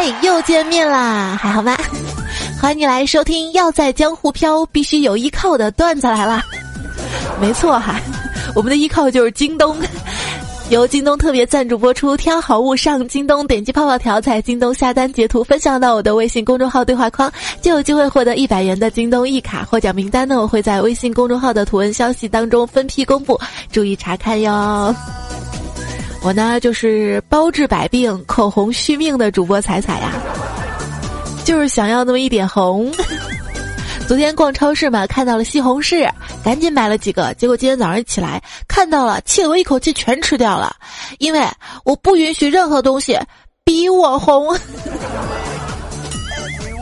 嗨，又见面啦，还好吗？欢迎你来收听《要在江湖飘，必须有依靠》的段子来了。没错哈，我们的依靠就是京东，由京东特别赞助播出。挑好物上京东，点击泡泡条，在京东下单截图分享到我的微信公众号对话框，就有机会获得一百元的京东一卡。获奖名单呢，我会在微信公众号的图文消息当中分批公布，注意查看哟。我呢，就是包治百病、口红续命的主播彩彩呀，就是想要那么一点红。昨天逛超市嘛，看到了西红柿，赶紧买了几个。结果今天早上一起来，看到了，气得我一口气全吃掉了。因为我不允许任何东西比我红。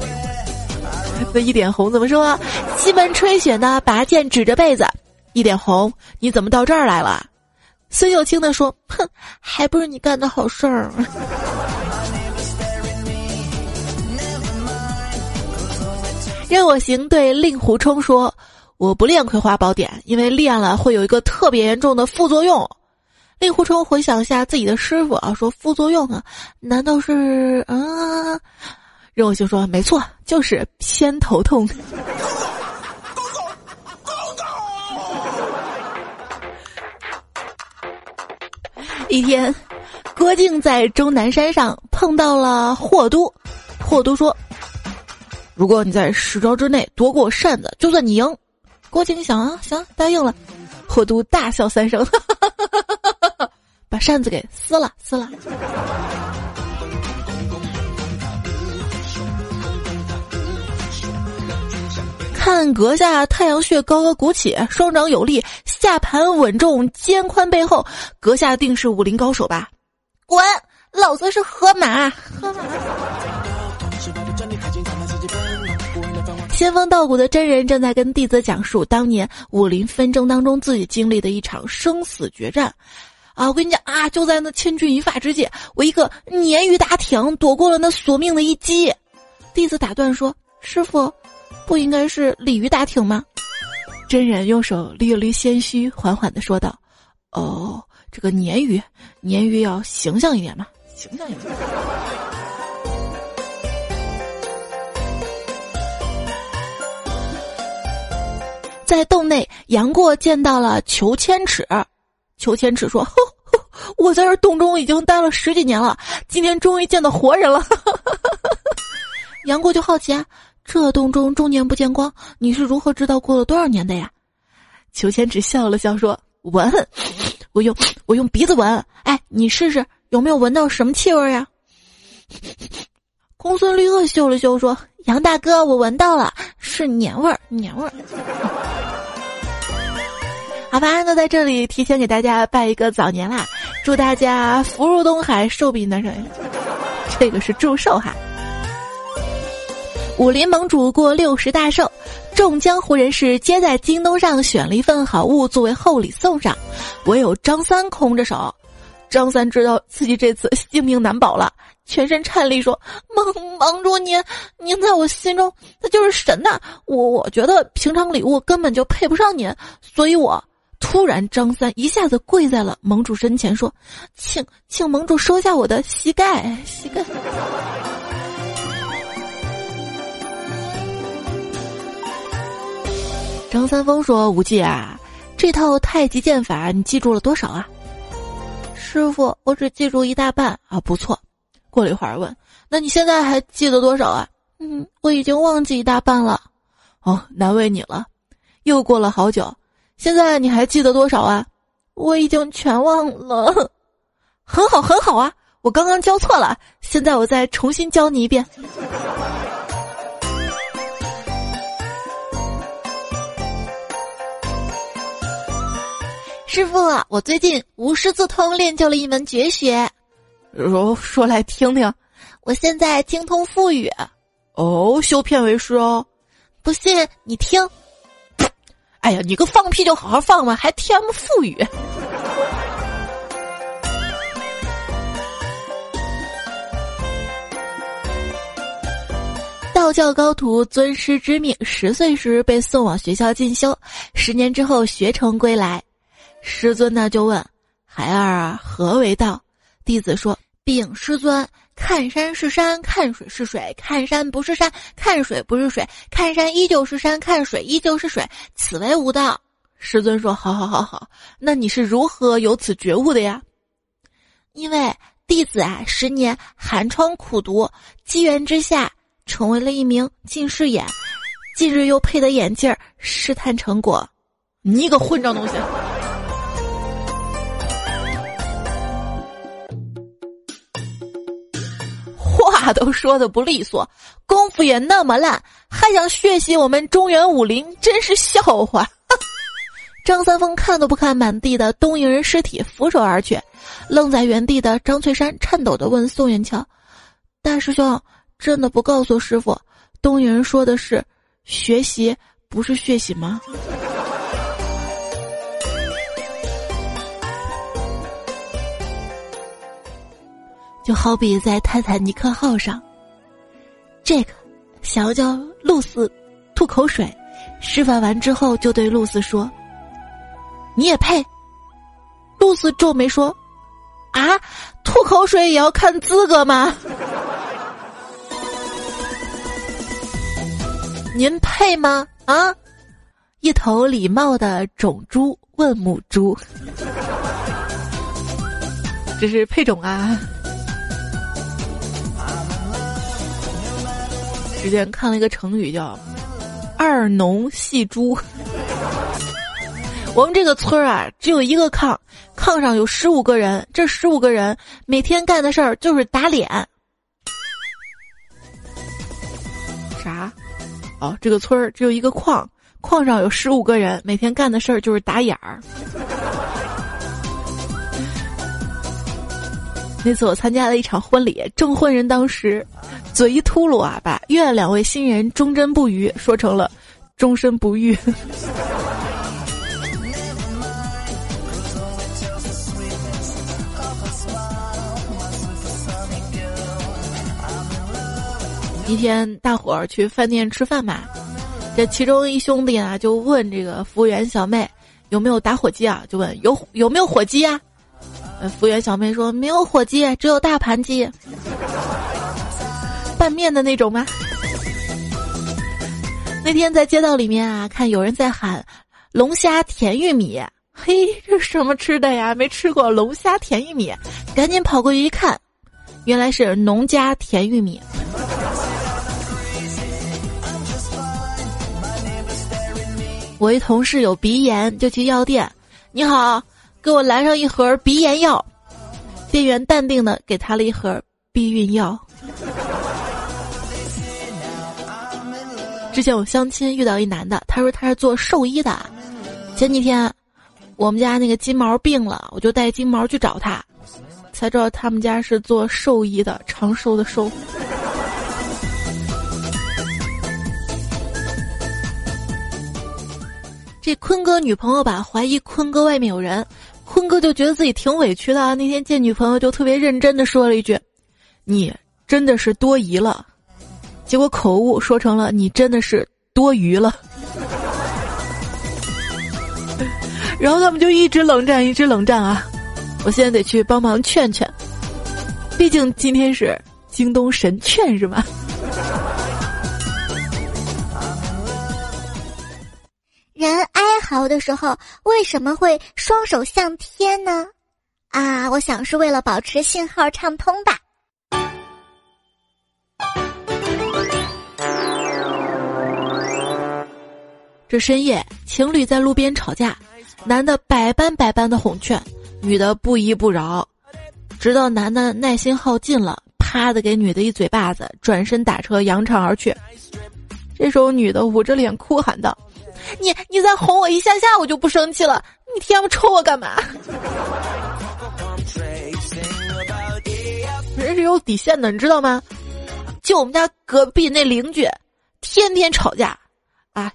那一点红怎么说？西门吹雪呢？拔剑指着被子，一点红，你怎么到这儿来了？孙秀清的说：“哼，还不是你干的好事儿。”任我行对令狐冲说：“我不练葵花宝典，因为练了会有一个特别严重的副作用。”令狐冲回想一下自己的师傅啊，说：“副作用啊，难道是啊？”任我行说：“没错，就是偏头痛。”一天，郭靖在终南山上碰到了霍都。霍都说：“如果你在十招之内夺过扇子，就算你赢。”郭靖想啊，行，答应了。霍都大笑三声，把扇子给撕了，撕了。看阁下太阳穴高高鼓起，双掌有力，下盘稳重，肩宽背厚，阁下定是武林高手吧？滚！老子是河马，河马。仙风道骨的真人正在跟弟子讲述当年武林纷争当中自己经历的一场生死决战。啊，我跟你讲啊，就在那千钧一发之际，我一个鲶鱼打挺躲过了那索命的一击。弟子打断说：“师傅。”不应该是鲤鱼打挺吗？真人用手捋了捋仙须，缓缓的说道：“哦，这个鲶鱼，鲶鱼要形象一点嘛，形象一点。”在洞内，杨过见到了裘千尺，裘千尺说：“我在这洞中已经待了十几年了，今天终于见到活人了。”杨过就好奇啊。这洞中终年不见光，你是如何知道过了多少年的呀？裘千尺笑了笑说：“闻，我用我用鼻子闻。哎，你试试有没有闻到什么气味呀？”公孙绿萼嗅了嗅说：“杨大哥，我闻到了，是年味儿，年味儿。”好吧，那在这里提前给大家拜一个早年啦，祝大家福如东海，寿比南山。这个是祝寿哈。武林盟主过六十大寿，众江湖人士皆在京东上选了一份好物作为厚礼送上，唯有张三空着手。张三知道自己这次性命难保了，全身颤栗说：“盟盟主您，您在我心中那就是神呐！我我觉得平常礼物根本就配不上您，所以我……”突然，张三一下子跪在了盟主身前，说：“请请盟主收下我的膝盖，膝盖。”张三丰说：“无忌啊，这套太极剑法你记住了多少啊？”师傅，我只记住一大半啊，不错。过了一会儿问：“那你现在还记得多少啊？”嗯，我已经忘记一大半了。哦，难为你了。又过了好久，现在你还记得多少啊？我已经全忘了。很好，很好啊！我刚刚教错了，现在我再重新教你一遍。师傅，我最近无师自通练就了一门绝学，说说来听听。我现在精通腹语，哦，修片为师哦。不信你听。哎呀，你个放屁就好好放嘛，还听腹语。道教高徒尊师之命，十岁时被送往学校进修，十年之后学成归来。师尊呢就问孩儿，何为道？弟子说：禀师尊，看山是山，看水是水，看山不是山，看水不是水，看山依旧是山，看水依旧是水，此为无道。师尊说：“好好好好，那你是如何有此觉悟的呀？”因为弟子啊，十年寒窗苦读，机缘之下成为了一名近视眼，近日又配的眼镜儿，试探成果。你个混账东西！话都说的不利索，功夫也那么烂，还想学习我们中原武林，真是笑话。张三丰看都不看满地的东瀛人尸体，俯首而去。愣在原地的张翠山颤抖的问宋元桥：“大师兄，真的不告诉师傅，东瀛人说的是学习，不是血洗吗？”就好比在泰坦尼克号上，这个想要叫露丝吐口水，示范完之后就对露丝说。你也配？露丝皱眉说：“啊，吐口水也要看资格吗？您配吗？啊？”一头礼貌的种猪问母猪：“ 这是配种啊？”之前看了一个成语叫“二农戏猪”。我们这个村儿啊，只有一个炕，炕上有十五个人，这十五个人每天干的事儿就是打脸。啥？哦，这个村儿只有一个矿，矿上有十五个人，每天干的事儿就是打眼儿。那次我参加了一场婚礼，证婚人当时嘴一秃噜啊，把愿两位新人忠贞不渝说成了终身不育。一天，大伙儿去饭店吃饭嘛，这其中一兄弟啊就问这个服务员小妹有没有打火机啊？就问有有没有火机呀？服务员小妹说没有火鸡，只有大盘鸡，拌面的那种吗？那天在街道里面啊，看有人在喊龙虾甜玉米，嘿，这什么吃的呀？没吃过龙虾甜玉米，赶紧跑过去一看，原来是农家甜玉米。我一同事有鼻炎，就去药店。你好，给我来上一盒鼻炎药。店员淡定的给他了一盒避孕药。之前我相亲遇到一男的，他说他是做兽医的。前几天，我们家那个金毛病了，我就带金毛去找他，才知道他们家是做兽医的，长寿的寿。这坤哥女朋友吧，怀疑坤哥外面有人，坤哥就觉得自己挺委屈的。那天见女朋友就特别认真的说了一句：“你真的是多疑了。”结果口误说成了“你真的是多余了”。然后他们就一直冷战，一直冷战啊！我现在得去帮忙劝劝，毕竟今天是京东神劝是吧？人哀嚎的时候为什么会双手向天呢？啊，我想是为了保持信号畅通吧。这深夜，情侣在路边吵架，男的百般百般的哄劝，女的不依不饶，直到男的耐心耗尽了，啪的给女的一嘴巴子，转身打车扬长而去。这时候，女的捂着脸哭喊道。你你再哄我一下下，我就不生气了。你天不抽我干嘛？人是有底线的，你知道吗？就我们家隔壁那邻居，天天吵架，啊，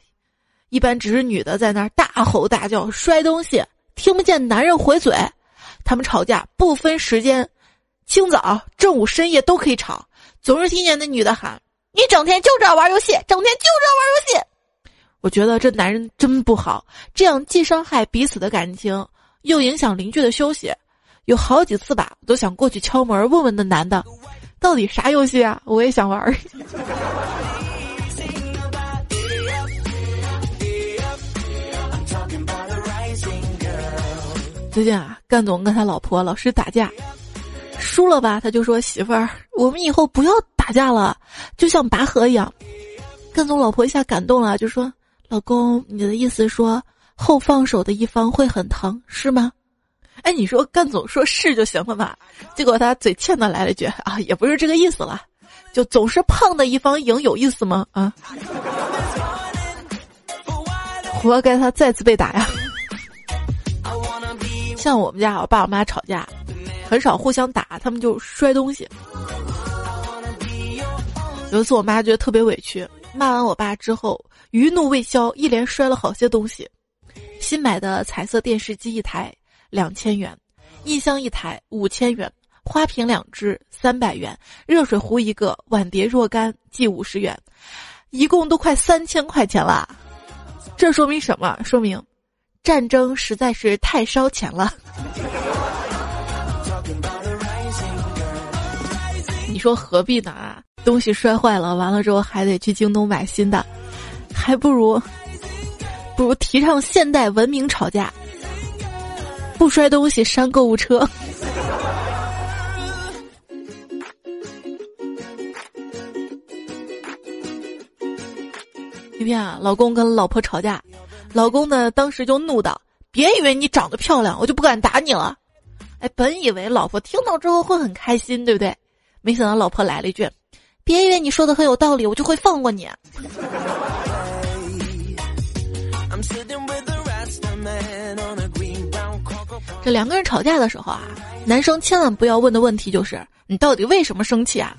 一般只是女的在那儿大吼大叫、摔东西，听不见男人回嘴。他们吵架不分时间，清早、正午、深夜都可以吵，总是听见那女的喊：“你整天就知道玩游戏，整天就知道玩游戏。”我觉得这男人真不好，这样既伤害彼此的感情，又影响邻居的休息。有好几次吧，我都想过去敲门问问那男的，到底啥游戏啊？我也想玩儿。最近啊，干总跟他老婆老是打架，输了吧，他就说媳妇儿，我们以后不要打架了，就像拔河一样。干总老婆一下感动了，就说：“老公，你的意思说后放手的一方会很疼，是吗？”哎，你说干总说是就行了嘛？结果他嘴欠的来了句：“啊，也不是这个意思了，就总是胖的一方赢有意思吗？啊，活该他再次被打呀！”像我们家我爸我妈吵架，很少互相打，他们就摔东西。有一次我妈觉得特别委屈，骂完我爸之后，余怒未消，一连摔了好些东西。新买的彩色电视机一台两千元，音箱一台五千元，花瓶两只三百元，热水壶一个，碗碟若干计五十元，一共都快三千块钱了。这说明什么？说明。战争实在是太烧钱了，你说何必呢？啊，东西摔坏了，完了之后还得去京东买新的，还不如不如提倡现代文明吵架，不摔东西删购物车。一天啊，老公跟老婆吵架。老公呢，当时就怒道：“别以为你长得漂亮，我就不敢打你了。”哎，本以为老婆听到之后会很开心，对不对？没想到老婆来了一句：“别以为你说的很有道理，我就会放过你。”这两个人吵架的时候啊，男生千万不要问的问题就是：“你到底为什么生气啊？”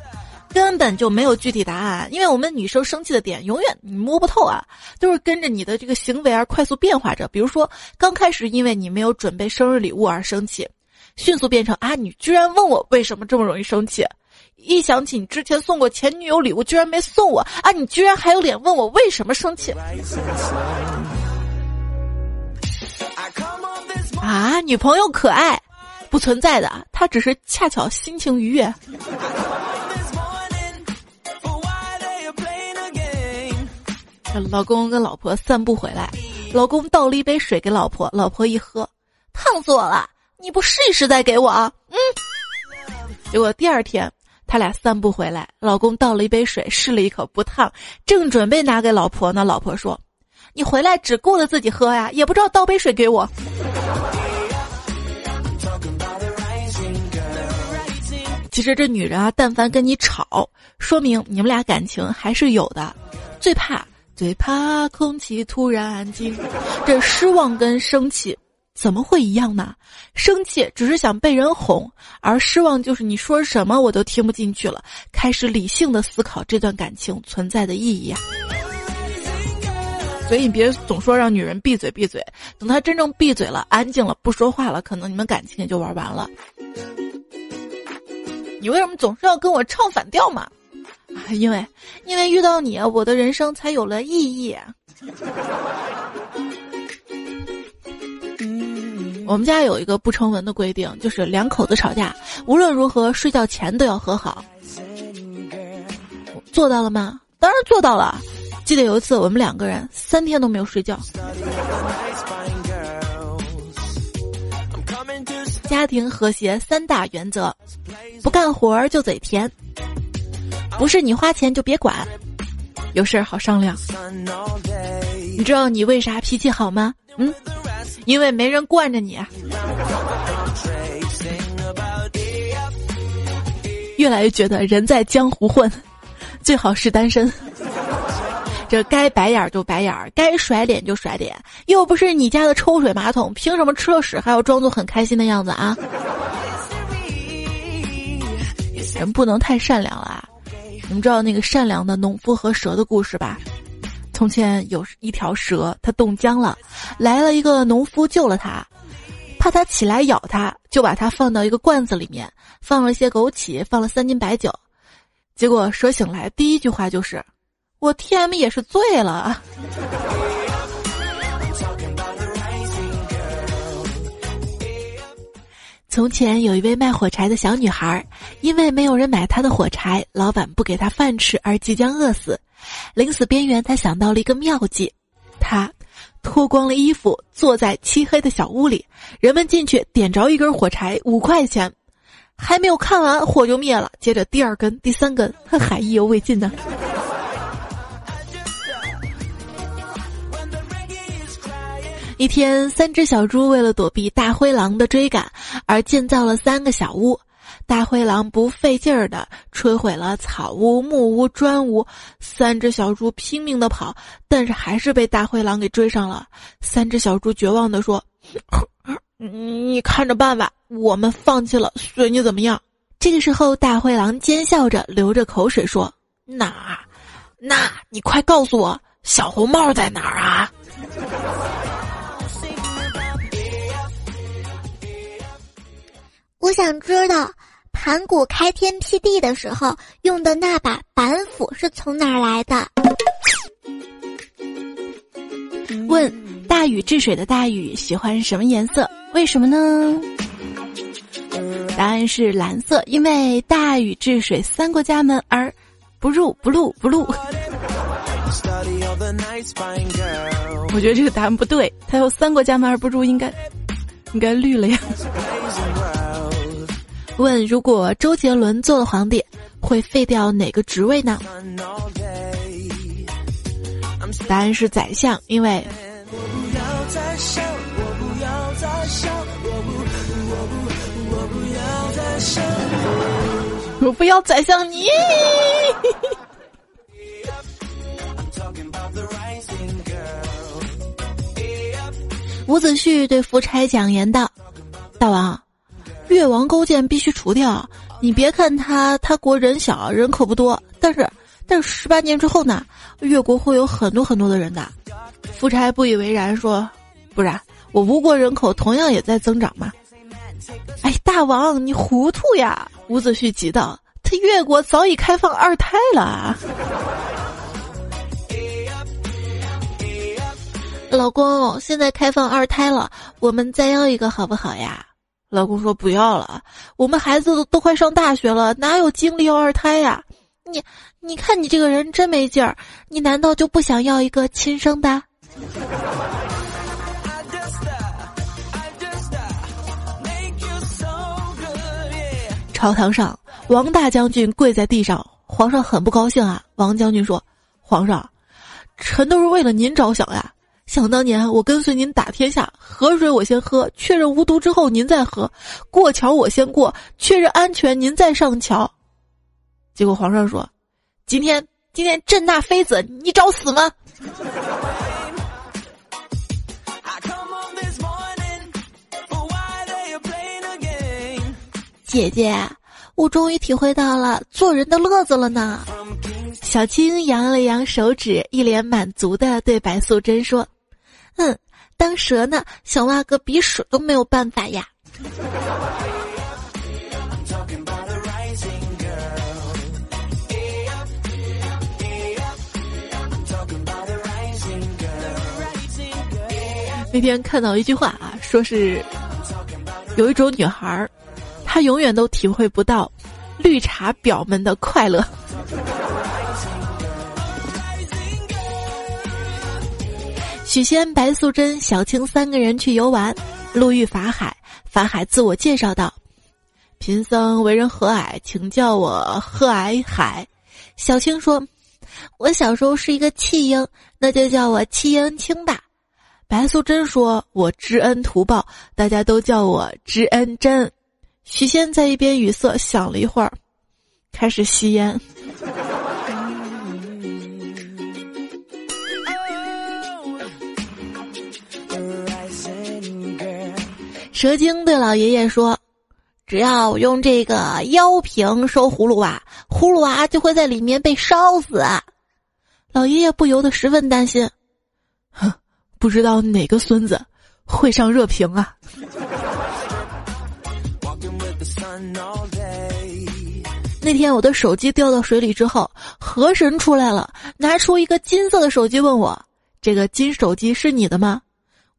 根本就没有具体答案，因为我们女生生气的点永远你摸不透啊，都是跟着你的这个行为而快速变化着。比如说，刚开始因为你没有准备生日礼物而生气，迅速变成啊，你居然问我为什么这么容易生气？一想起你之前送过前女友礼物，居然没送我啊，你居然还有脸问我为什么生气？啊，女朋友可爱，不存在的，她只是恰巧心情愉悦。老公跟老婆散步回来，老公倒了一杯水给老婆，老婆一喝，烫死我了！你不试一试再给我啊？嗯。结果第二天他俩散步回来，老公倒了一杯水，试了一口不烫，正准备拿给老婆呢，老婆说：“你回来只顾着自己喝呀，也不知道倒杯水给我。”其实这女人啊，但凡跟你吵，说明你们俩感情还是有的，最怕。最怕空气突然安静，这失望跟生气怎么会一样呢？生气只是想被人哄，而失望就是你说什么我都听不进去了，开始理性的思考这段感情存在的意义啊。所以你别总说让女人闭嘴闭嘴，等她真正闭嘴了、安静了、不说话了，可能你们感情也就玩完了。你为什么总是要跟我唱反调嘛？因为，因为遇到你，我的人生才有了意义。我们家有一个不成文的规定，就是两口子吵架，无论如何睡觉前都要和好。做到了吗？当然做到了。记得有一次，我们两个人三天都没有睡觉。家庭和谐三大原则：不干活就嘴甜。不是你花钱就别管，有事儿好商量。你知道你为啥脾气好吗？嗯，因为没人惯着你。越来越觉得人在江湖混，最好是单身。这该白眼就白眼，该甩脸就甩脸，又不是你家的抽水马桶，凭什么吃了屎还要装作很开心的样子啊？人不能太善良了。你们知道那个善良的农夫和蛇的故事吧？从前有一条蛇，它冻僵了，来了一个农夫救了它，怕它起来咬它，就把它放到一个罐子里面，放了一些枸杞，放了三斤白酒。结果蛇醒来，第一句话就是：“我 T M 也是醉了。”从前有一位卖火柴的小女孩，因为没有人买她的火柴，老板不给她饭吃，而即将饿死。临死边缘，她想到了一个妙计，她脱光了衣服，坐在漆黑的小屋里，人们进去点着一根火柴，五块钱，还没有看完火就灭了，接着第二根、第三根，还意犹未尽呢。一天，三只小猪为了躲避大灰狼的追赶，而建造了三个小屋。大灰狼不费劲儿的摧毁了草屋、木屋、砖屋，三只小猪拼命的跑，但是还是被大灰狼给追上了。三只小猪绝望的说：“你看着办吧，我们放弃了，随你怎么样。”这个时候，大灰狼奸笑着流着口水说：“那，那你快告诉我，小红帽在哪儿啊？”我想知道，盘古开天辟地的时候用的那把板斧是从哪儿来的？问大禹治水的大禹喜欢什么颜色？为什么呢？答案是蓝色，因为大禹治水三过家门而不入不入不入。我觉得这个答案不对，他有三过家门而不入，应该应该绿了呀。问：如果周杰伦做了皇帝，会废掉哪个职位呢？答案是宰相，因为。我不要宰相你。伍子胥对夫差讲言道：“大王。”越王勾践必须除掉。你别看他，他国人小，人口不多，但是，但是十八年之后呢，越国会有很多很多的人的。夫差不以为然，说：“不然，我吴国人口同样也在增长嘛。”哎，大王你糊涂呀！伍子胥急道：“他越国早已开放二胎了。”老公，现在开放二胎了，我们再要一个好不好呀？老公说不要了，我们孩子都都快上大学了，哪有精力要二胎呀？你，你看你这个人真没劲儿，你难道就不想要一个亲生的？朝堂上，王大将军跪在地上，皇上很不高兴啊。王将军说：“皇上，臣都是为了您着想呀。”想当年，我跟随您打天下，河水我先喝，确认无毒之后您再喝；过桥我先过，确认安全您再上桥。结果皇上说：“今天，今天朕纳妃子，你找死吗？”姐姐，我终于体会到了做人的乐子了呢。小青扬了扬手指，一脸满足的对白素贞说。嗯，当蛇呢，想挖个鼻屎都没有办法呀。那天看到一句话啊，说是有一种女孩儿，她永远都体会不到绿茶婊们的快乐。许仙、白素贞、小青三个人去游玩，路遇法海。法海自我介绍道：“贫僧为人和蔼，请叫我和蔼海。”小青说：“我小时候是一个弃婴，那就叫我弃婴青吧。”白素贞说：“我知恩图报，大家都叫我知恩真。”许仙在一边语塞，想了一会儿，开始吸烟。蛇精对老爷爷说：“只要用这个妖瓶收葫芦娃，葫芦娃就会在里面被烧死。”老爷爷不由得十分担心，哼，不知道哪个孙子会上热瓶啊！那天我的手机掉到水里之后，河神出来了，拿出一个金色的手机问我：“这个金手机是你的吗？”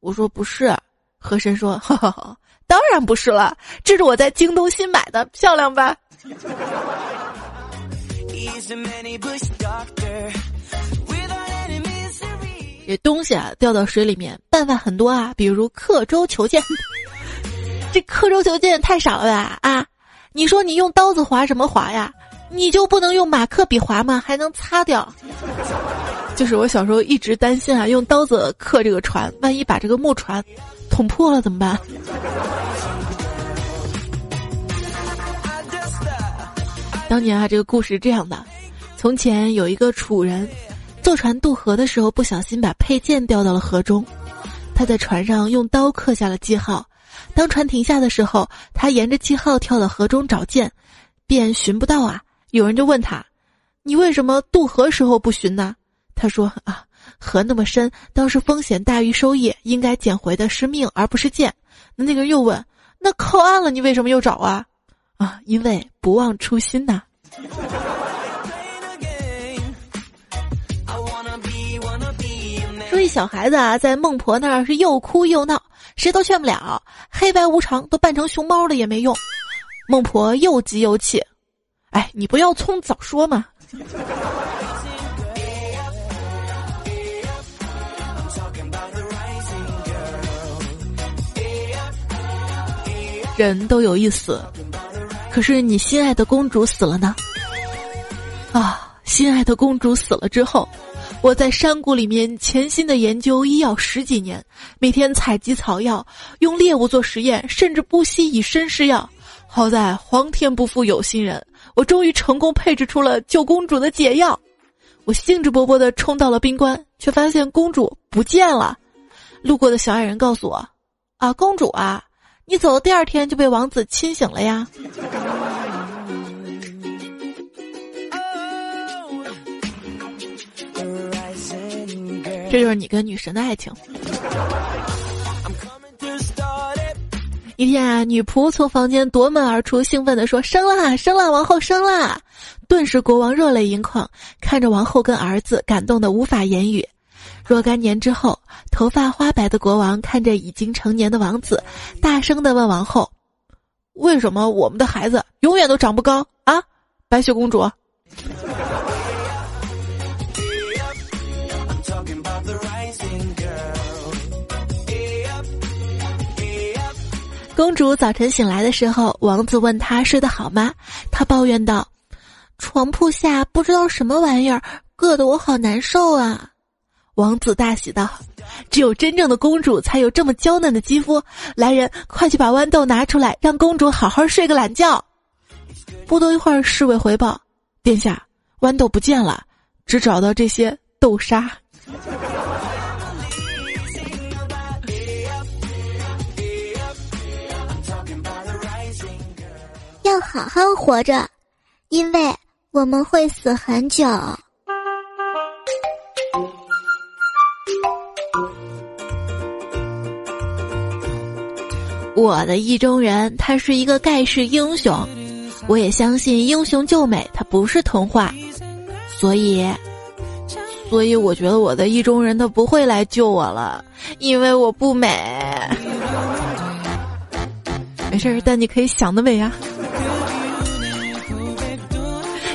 我说：“不是。”和珅说：“哈哈哈，当然不是了，这是我在京东新买的，漂亮吧？这东西啊，掉到水里面，办法很多啊，比如刻舟求剑。这刻舟求剑太傻了吧？啊，你说你用刀子划什么划呀？你就不能用马克笔划吗？还能擦掉？就是我小时候一直担心啊，用刀子刻这个船，万一把这个木船捅破了怎么办？当年啊，这个故事是这样的：从前有一个楚人，坐船渡河的时候，不小心把佩剑掉到了河中。他在船上用刀刻下了记号。当船停下的时候，他沿着记号跳到河中找剑，便寻不到啊。有人就问他：“你为什么渡河时候不寻呢？”他说：“啊，河那么深，当时风险大于收益，应该捡回的是命而不是剑。”那个人又问：“那靠岸了，你为什么又找啊？”啊，因为不忘初心呐。说一小孩子啊，在孟婆那儿是又哭又闹，谁都劝不了，黑白无常都扮成熊猫了也没用。孟婆又急又气，哎，你不要葱早说嘛。人都有一死。可是你心爱的公主死了呢？啊，心爱的公主死了之后，我在山谷里面潜心的研究医药十几年，每天采集草药，用猎物做实验，甚至不惜以身试药。好在皇天不负有心人，我终于成功配置出了救公主的解药。我兴致勃勃地冲到了冰棺，却发现公主不见了。路过的小矮人告诉我：“啊，公主啊。”你走的第二天就被王子亲醒了呀！这就是你跟女神的爱情。一天啊，女仆从房间夺门而出，兴奋地说：“生啦，生啦，王后生啦！”顿时国王热泪盈眶，看着王后跟儿子，感动的无法言语。若干年之后，头发花白的国王看着已经成年的王子，大声的问王后：“为什么我们的孩子永远都长不高啊？”白雪公主。公主早晨醒来的时候，王子问她睡得好吗？她抱怨道：“床铺下不知道什么玩意儿，硌得我好难受啊。”王子大喜道：“只有真正的公主才有这么娇嫩的肌肤。来人，快去把豌豆拿出来，让公主好好睡个懒觉。”不多一会儿，侍卫回报：“殿下，豌豆不见了，只找到这些豆沙。”要好好活着，因为我们会死很久。我的意中人，他是一个盖世英雄，我也相信英雄救美，他不是童话，所以，所以我觉得我的意中人他不会来救我了，因为我不美。没事儿，但你可以想得美呀。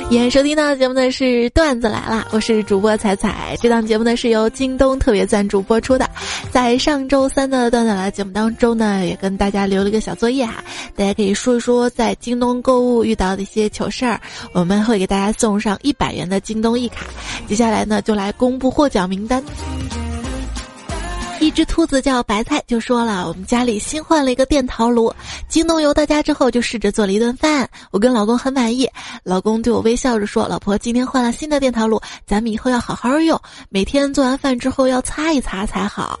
演收听到的节目的是段子来了，我是主播彩彩。这档节目呢是由京东特别赞助播出的。在上周三的段子来节目当中呢，也跟大家留了一个小作业哈，大家可以说一说在京东购物遇到的一些糗事儿，我们会给大家送上一百元的京东一卡。接下来呢，就来公布获奖名单。一只兔子叫白菜，就说了：“我们家里新换了一个电陶炉，京东邮到家之后就试着做了一顿饭，我跟老公很满意。老公对我微笑着说：‘老婆，今天换了新的电陶炉，咱们以后要好好用，每天做完饭之后要擦一擦才好。’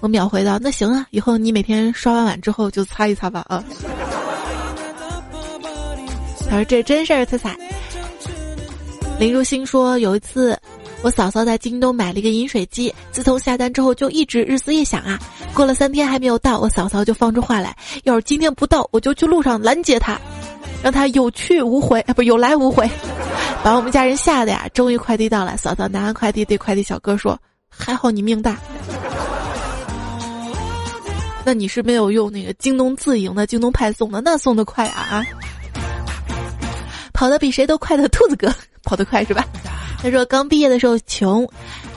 我秒回道：‘那行啊，以后你每天刷完碗之后就擦一擦吧。’啊。”他说：“这真事儿，彩彩。”林如新说：“有一次。”我嫂嫂在京东买了一个饮水机，自从下单之后就一直日思夜想啊。过了三天还没有到，我嫂嫂就放出话来：要是今天不到，我就去路上拦截他，让他有去无回，啊不有来无回，把我们家人吓得呀。终于快递到了，嫂嫂拿完快递对快递小哥说：“还好你命大。”那你是没有用那个京东自营的京东派送的，那送的快啊！跑得比谁都快的兔子哥，跑得快是吧？他说刚毕业的时候穷，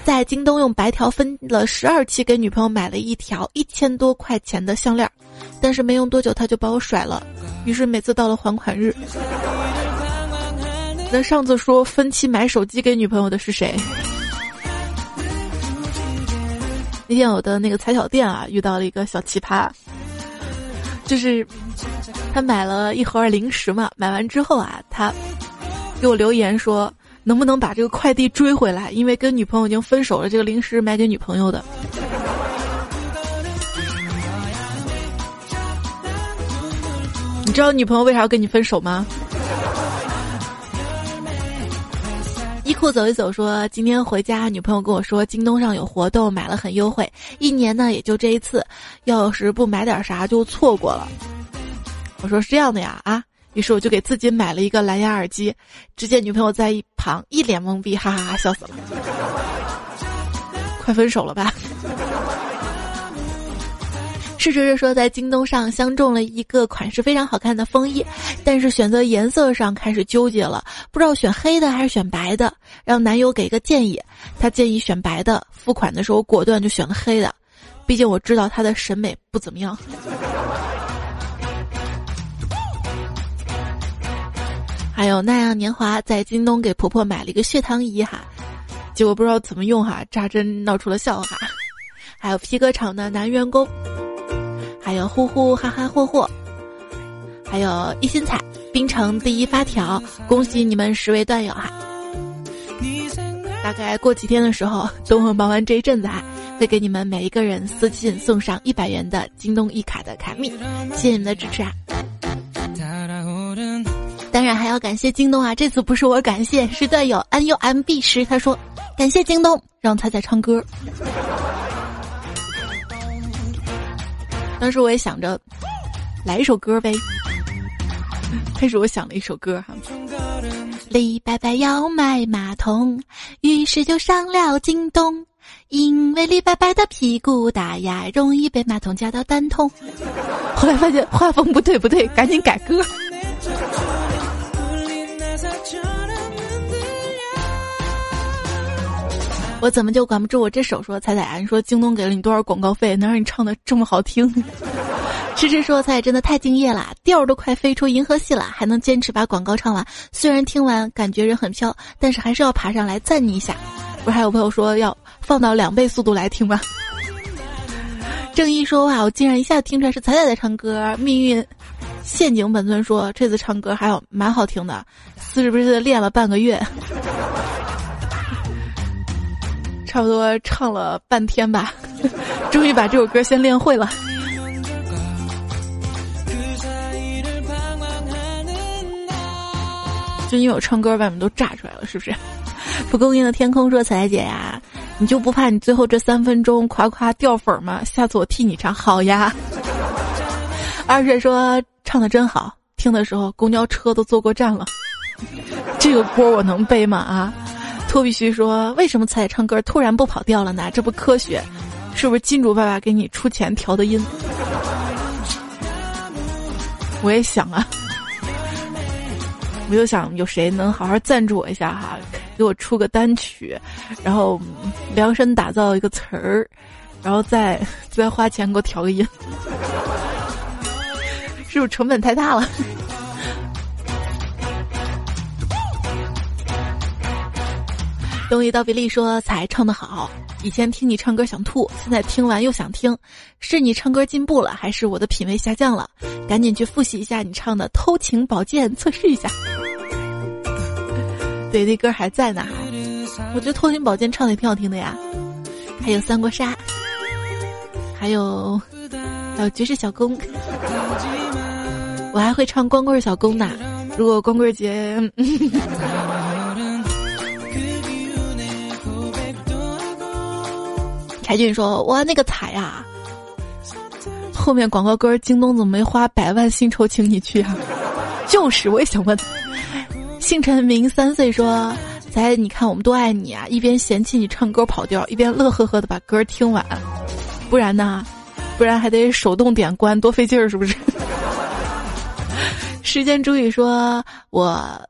在京东用白条分了十二期给女朋友买了一条一千多块钱的项链，但是没用多久他就把我甩了，于是每次到了还款日，那上次说分期买手机给女朋友的是谁？那天我的那个彩小店啊，遇到了一个小奇葩，就是他买了一盒零食嘛，买完之后啊，他给我留言说。能不能把这个快递追回来？因为跟女朋友已经分手了，这个零食买给女朋友的。你知道女朋友为啥要跟你分手吗？衣库走一走说，今天回家，女朋友跟我说，京东上有活动，买了很优惠，一年呢也就这一次，要是不买点啥就错过了。我说是这样的呀，啊。于是我就给自己买了一个蓝牙耳机，只见女朋友在一旁一脸懵逼，哈哈哈，笑死了。快分手了吧？是追着说在京东上相中了一个款式非常好看的风衣，但是选择颜色上开始纠结了，不知道选黑的还是选白的，让男友给个建议。他建议选白的，付款的时候果断就选了黑的，毕竟我知道他的审美不怎么样。还有那样年华在京东给婆婆买了一个血糖仪哈，结果不知道怎么用哈，扎针闹出了笑话。还有皮革厂的男员工，还有呼呼哈哈霍霍，还有一心彩冰城第一发条，恭喜你们十位段友哈。大概过几天的时候，等我忙完这一阵子哈，会给你们每一个人私信送上一百元的京东一卡的卡密，谢谢你们的支持啊。当然还要感谢京东啊！这次不是我感谢，是段友 N U M B 十，他说感谢京东让彩彩唱歌。当时我也想着来一首歌呗，开始我想了一首歌哈。李白白要买马桶，于是就上了京东，因为李白白的屁股大呀，容易被马桶夹到蛋痛。后来发现画风不对不对，赶紧改歌。我怎么就管不住我这手？说彩彩啊，你说京东给了你多少广告费，能让你唱的这么好听？芝芝说彩彩真的太敬业了，调都快飞出银河系了，还能坚持把广告唱完。虽然听完感觉人很飘，但是还是要爬上来赞你一下。不是还有朋友说要放到两倍速度来听吗？正义说哇，我竟然一下听出来是彩彩在唱歌。命运陷阱本尊说这次唱歌还有蛮好听的，是不是练了半个月？差不多唱了半天吧，终于把这首歌先练会了。就因为我唱歌，外面都炸出来了，是不是？蒲公英的天空说：“彩姐呀，你就不怕你最后这三分钟夸夸掉粉吗？下次我替你唱，好呀。”二婶说：“唱的真好，听的时候公交车都坐过站了。这个锅我能背吗？啊？”托比须说：“为什么彩唱歌突然不跑调了呢？这不科学，是不是金主爸爸给你出钱调的音？”我也想啊，我就想有谁能好好赞助我一下哈，给我出个单曲，然后量身打造一个词儿，然后再再花钱给我调个音，是不是成本太大了？东一到比利说：“才唱得好，以前听你唱歌想吐，现在听完又想听，是你唱歌进步了，还是我的品味下降了？赶紧去复习一下你唱的《偷情宝剑》，测试一下。对，那歌还在呢，我觉得《偷情宝剑》唱的也挺好听的呀。还有《三国杀》，还有还有《绝世小公》，我还会唱《光棍小公》呢。如果光棍节。”柴俊说：“哇，那个彩呀！后面广告歌，京东怎么没花百万薪酬请你去啊？就是，我也想问。”姓陈明三岁说：“仔，你看我们多爱你啊！一边嫌弃你唱歌跑调，一边乐呵呵的把歌听完。不然呢，不然还得手动点关，多费劲儿，是不是？时间主语说：“我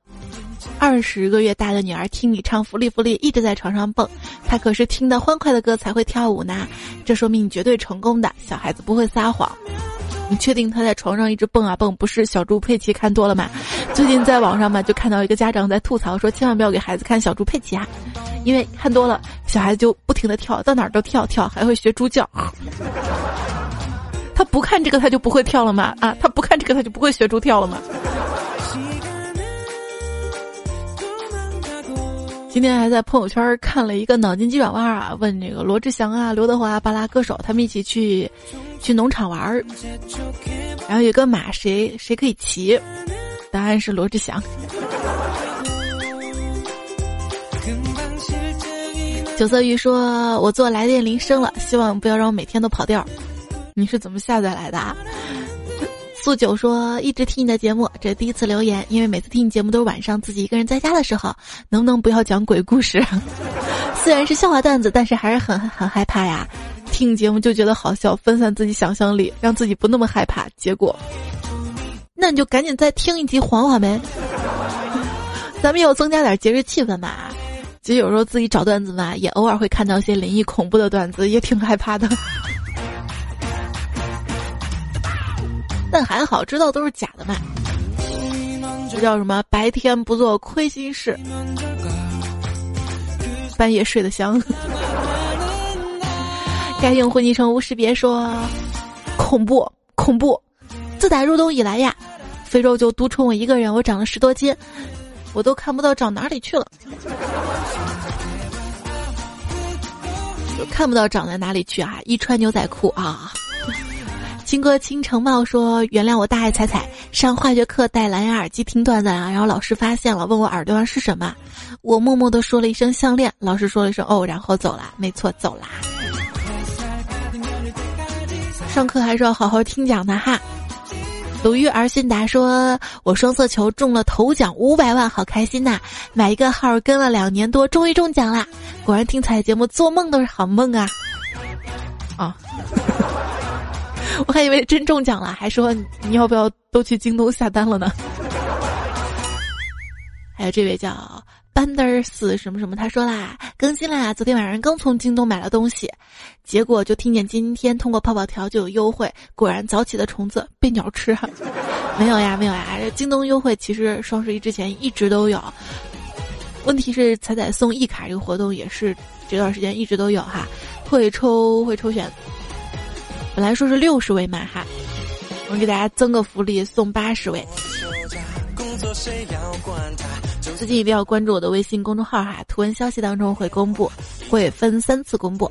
二十个月大的女儿听你唱《福利福利》，一直在床上蹦。她可是听到欢快的歌才会跳舞呢。这说明你绝对成功的。小孩子不会撒谎。你确定他在床上一直蹦啊蹦，不是小猪佩奇看多了吗？最近在网上嘛，就看到一个家长在吐槽说，千万不要给孩子看小猪佩奇啊，因为看多了，小孩子就不停的跳，到哪儿都跳跳，还会学猪叫。”他不看这个，他就不会跳了吗？啊，他不看这个，他就不会学猪跳了吗？今天还在朋友圈看了一个脑筋急转弯啊，问这个罗志祥啊、刘德华、巴拉歌手，他们一起去去农场玩儿，然后有个马，谁谁可以骑？答案是罗志祥。九色鱼说：“我做来电铃声了，希望不要让我每天都跑调。”你是怎么下载来的？啊？素九说一直听你的节目，这第一次留言，因为每次听你节目都是晚上自己一个人在家的时候，能不能不要讲鬼故事？虽然是笑话段子，但是还是很很害怕呀。听节目就觉得好笑，分散自己想象力，让自己不那么害怕。结果，那你就赶紧再听一集缓缓呗。咱们要增加点节日气氛嘛。其实有时候自己找段子嘛，也偶尔会看到一些灵异恐怖的段子，也挺害怕的。但还好，知道都是假的嘛。这叫什么？白天不做亏心事，半夜睡得香。该用混迹成无识别说，恐怖恐怖！自打入冬以来呀，非洲就独宠我一个人，我长了十多斤，我都看不到长哪里去了，就看不到长在哪里去啊！一穿牛仔裤啊。青哥倾城貌说：“原谅我大爱彩彩，上化学课戴蓝牙耳机听段子啊，然后老师发现了，问我耳朵上是什么，我默默的说了一声项链，老师说了一声哦，然后走了，没错，走啦。上课还是要好好听讲的哈。”鲁豫儿信达说：“我双色球中了头奖五百万，好开心呐！买一个号跟了两年多，终于中奖啦！果然听彩节目做梦都是好梦啊！”啊。我还以为真中奖了，还说你要不要都去京东下单了呢？还有这位叫 Banders 什么什么，他说啦，更新啦，昨天晚上刚从京东买了东西，结果就听见今天通过泡泡条就有优惠，果然早起的虫子被鸟吃。没有呀，没有呀，京东优惠其实双十一之前一直都有，问题是彩彩送一卡这个活动也是这段时间一直都有哈，会抽会抽选。本来说是六十位嘛哈，我们给大家增个福利，送八十位。最近一定要关注我的微信公众号哈，图文消息当中会公布，会分三次公布。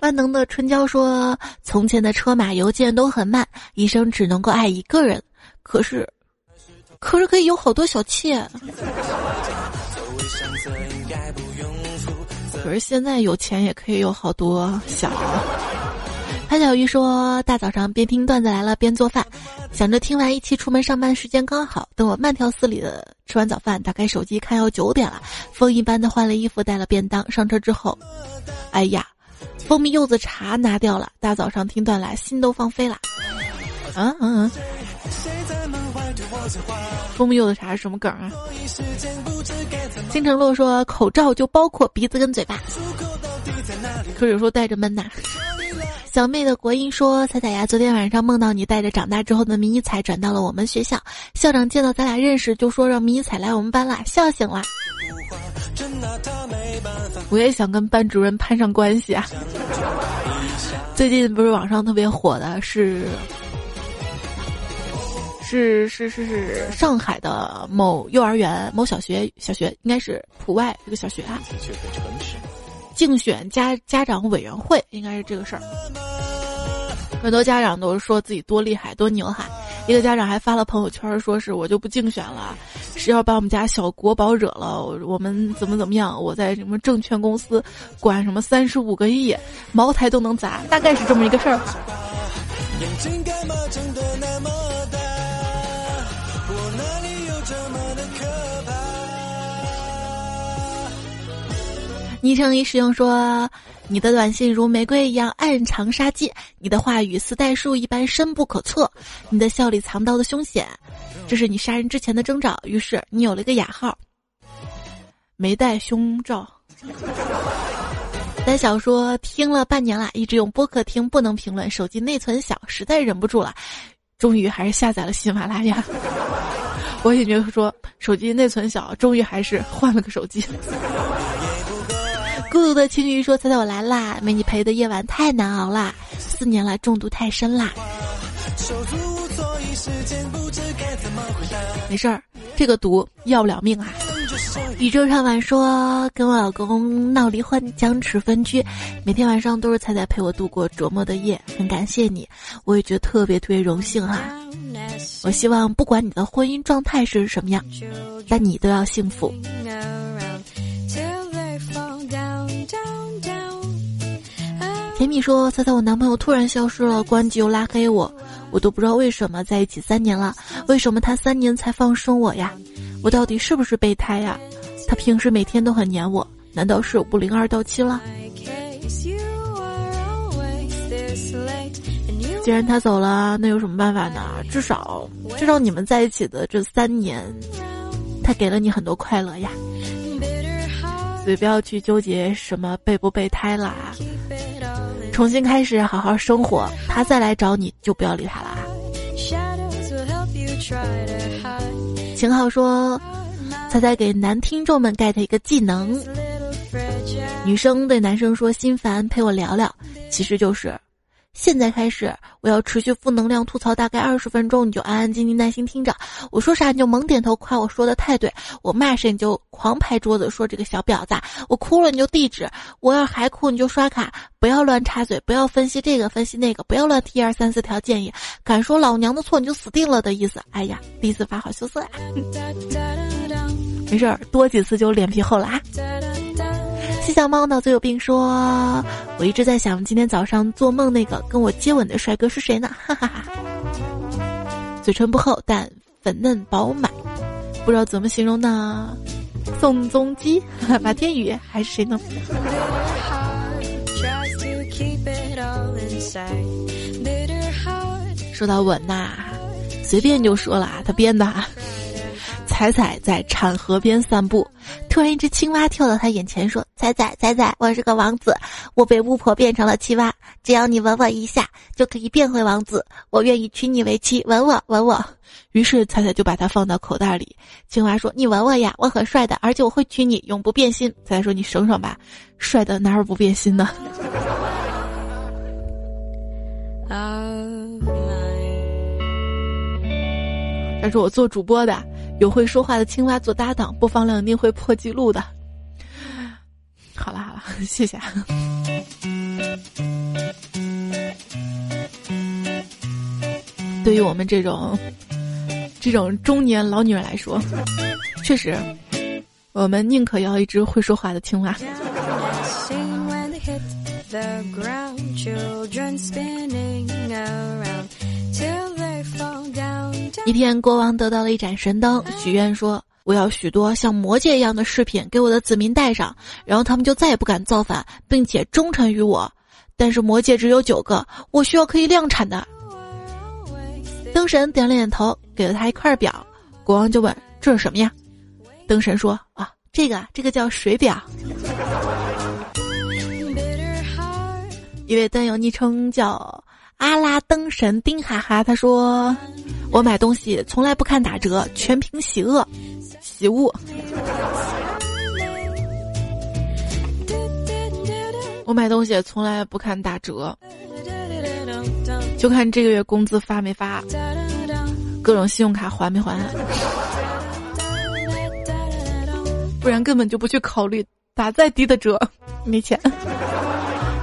万能的春娇说：“从前的车马邮件都很慢，一生只能够爱一个人。可是，可是可以有好多小妾。”可是现在有钱也可以有好多小。潘小鱼说：“大早上边听段子来了边做饭，想着听完一期出门上班时间刚好。等我慢条斯理的吃完早饭，打开手机看要九点了，风一般的换了衣服带了便当上车之后，哎呀，蜂蜜柚子茶拿掉了。大早上听段来心都放飞了。嗯嗯嗯。”蜂蜜柚子茶是什么梗啊？金城洛说口罩就包括鼻子跟嘴巴，可是有时候戴着闷呐。小妹的国音说彩彩呀，昨天晚上梦到你带着长大之后的迷彩转到了我们学校，校长见到咱俩认识就说让迷彩来我们班啦，笑醒了。我也想跟班主任攀上关系啊。最近不是网上特别火的是。是是是是上海的某幼儿园某小学小学应该是普外这个小学啊，竞选家家长委员会应该是这个事儿，很多家长都说自己多厉害多牛哈，一个家长还发了朋友圈说是我就不竞选了，谁要把我们家小国宝惹了，我们怎么怎么样，我在什么证券公司管什么三十五个亿，茅台都能砸，大概是这么一个事儿。昵称一使用说：“你的短信如玫瑰一样暗藏杀机，你的话语似代数一般深不可测，你的笑里藏刀的凶险，这是你杀人之前的征兆。于是你有了个雅号，没带胸罩。”胆小说听了半年了，一直用播客听，不能评论，手机内存小，实在忍不住了，终于还是下载了喜马拉雅。我也觉得说手机内存小，终于还是换了个手机。孤独的青鱼说：“猜猜我来啦！没你陪的夜晚太难熬啦，四年了中毒太深啦。”没事儿，这个毒要不了命啊。宇宙唱晚说：“跟我老公闹离婚，僵持分居，每天晚上都是彩彩陪我度过琢磨的夜，很感谢你，我也觉得特别特别荣幸哈。”我希望不管你的婚姻状态是什么样，但你都要幸福。甜蜜说：“猜猜我男朋友突然消失了，关机又拉黑我，我都不知道为什么。在一起三年了，为什么他三年才放生我呀？我到底是不是备胎呀？他平时每天都很黏我，难道是五零二到期了？”既然他走了，那有什么办法呢？至少，至少你们在一起的这三年，他给了你很多快乐呀。所以不要去纠结什么备不备胎啦，重新开始，好好生活。他再来找你就不要理他了啊。秦浩说：“猜猜给男听众们 get 一个技能。”女生对男生说：“心烦，陪我聊聊。”其实就是。现在开始，我要持续负能量吐槽大概二十分钟，你就安安静静耐心听着。我说啥你就猛点头，夸我说的太对。我骂谁你就狂拍桌子说这个小婊子。我哭了你就地址，我要还哭你就刷卡，不要乱插嘴，不要分析这个分析那个，不要乱提二三四条建议。敢说老娘的错你就死定了的意思。哎呀，第一次发好羞涩呀。没事儿，多几次就脸皮厚了啊。七小猫脑子有病说：“我一直在想，今天早上做梦那个跟我接吻的帅哥是谁呢？”哈哈哈。嘴唇不厚，但粉嫩饱满，不知道怎么形容呢？宋仲基、马天宇还是谁呢？说到吻呐，随便就说了，他编的。彩彩在产河边散步，突然一只青蛙跳到他眼前，说：“彩彩，彩彩，我是个王子，我被巫婆变成了青蛙，只要你吻我一下，就可以变回王子，我愿意娶你为妻，吻我，吻我。”于是彩彩就把它放到口袋里。青蛙说：“你吻我呀，我很帅的，而且我会娶你，永不变心。”彩彩说：“你省省吧，帅的哪有不变心的？”他 说：“我做主播的。”有会说话的青蛙做搭档，播放量一定会破纪录的。好了好了，谢谢。对于我们这种这种中年老女人来说，确实，我们宁可要一只会说话的青蛙。一天，国王得到了一盏神灯，许愿说：“我要许多像魔戒一样的饰品给我的子民戴上，然后他们就再也不敢造反，并且忠诚于我。但是魔戒只有九个，我需要可以量产的。”灯神点了点头，给了他一块表。国王就问：“这是什么呀？”灯神说：“啊，这个，这个叫水表。”一位灯友昵称叫。阿拉灯神丁哈哈，他说：“我买东西从来不看打折，全凭喜恶，喜恶。我买东西从来不看打折，就看这个月工资发没发，各种信用卡还没还，不然根本就不去考虑打再低的折，没钱。”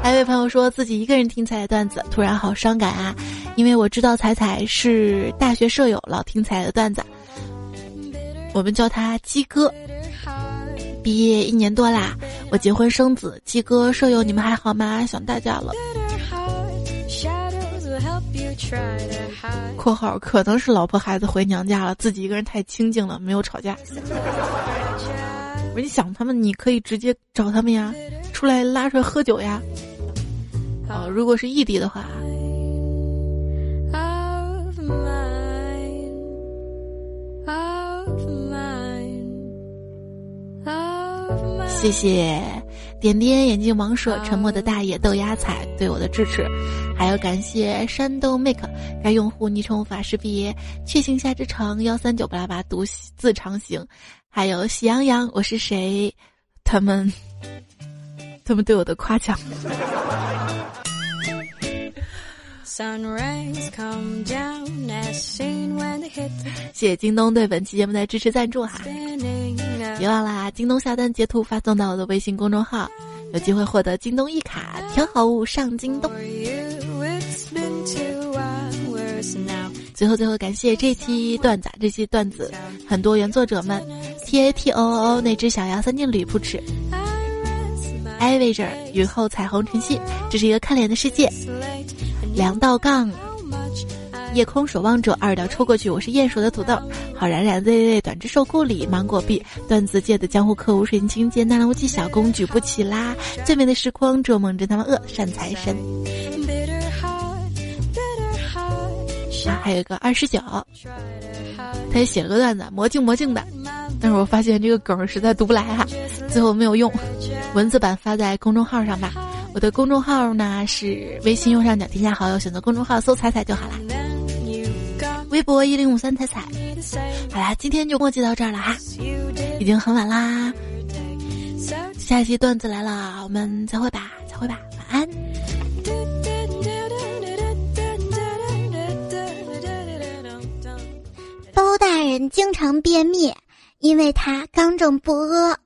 还有位朋友说自己一个人听彩彩段子，突然好伤感啊！因为我知道彩彩是大学舍友，老听彩彩的段子。我们叫他鸡哥。毕业一年多啦，我结婚生子，鸡哥舍友你们还好吗？想大家了。括号可能是老婆孩子回娘家了，自己一个人太清静了，没有吵架。我说你想他们，你可以直接找他们呀，出来拉出来喝酒呀。哦，如果是异地的话。谢谢点点眼镜王蛇沉默的大爷豆芽菜对我的支持，还要感谢山东 make 该用户昵称无法识别，确信夏之城幺三九八八独自长行，还有喜羊羊我是谁？他们他们对我的夸奖。谢谢京东对本期节目的支持赞助哈！别忘啦，京东下单截图发送到我的微信公众号，有机会获得京东一卡，挑好物上京东。最后最后，感谢这期段子，这期段子很多原作者们，T A T O O 那只小羊三进吕不吃 i v a g e r 雨后彩虹晨曦，这是一个看脸的世界。两道杠，夜空守望者二条抽过去，我是鼹鼠的土豆，好冉冉 Z Z 短之兽故里芒果币段子界的江湖客无水清界纳兰无忌小公举不起啦，最美的时光捉梦真他妈饿善财神，啊还有一个二十九，他也写了个段子魔镜魔镜的，但是我发现这个梗实在读不来哈，最后没有用，文字版发在公众号上吧。我的公众号呢是微信右上角添加好友，选择公众号搜“彩彩”就好了。微博一零五三彩彩。好啦，今天就墨迹到这儿了哈，已经很晚啦。下一期段子来了，我们再会吧，再会吧，晚安。包大人经常便秘，因为他刚正不阿。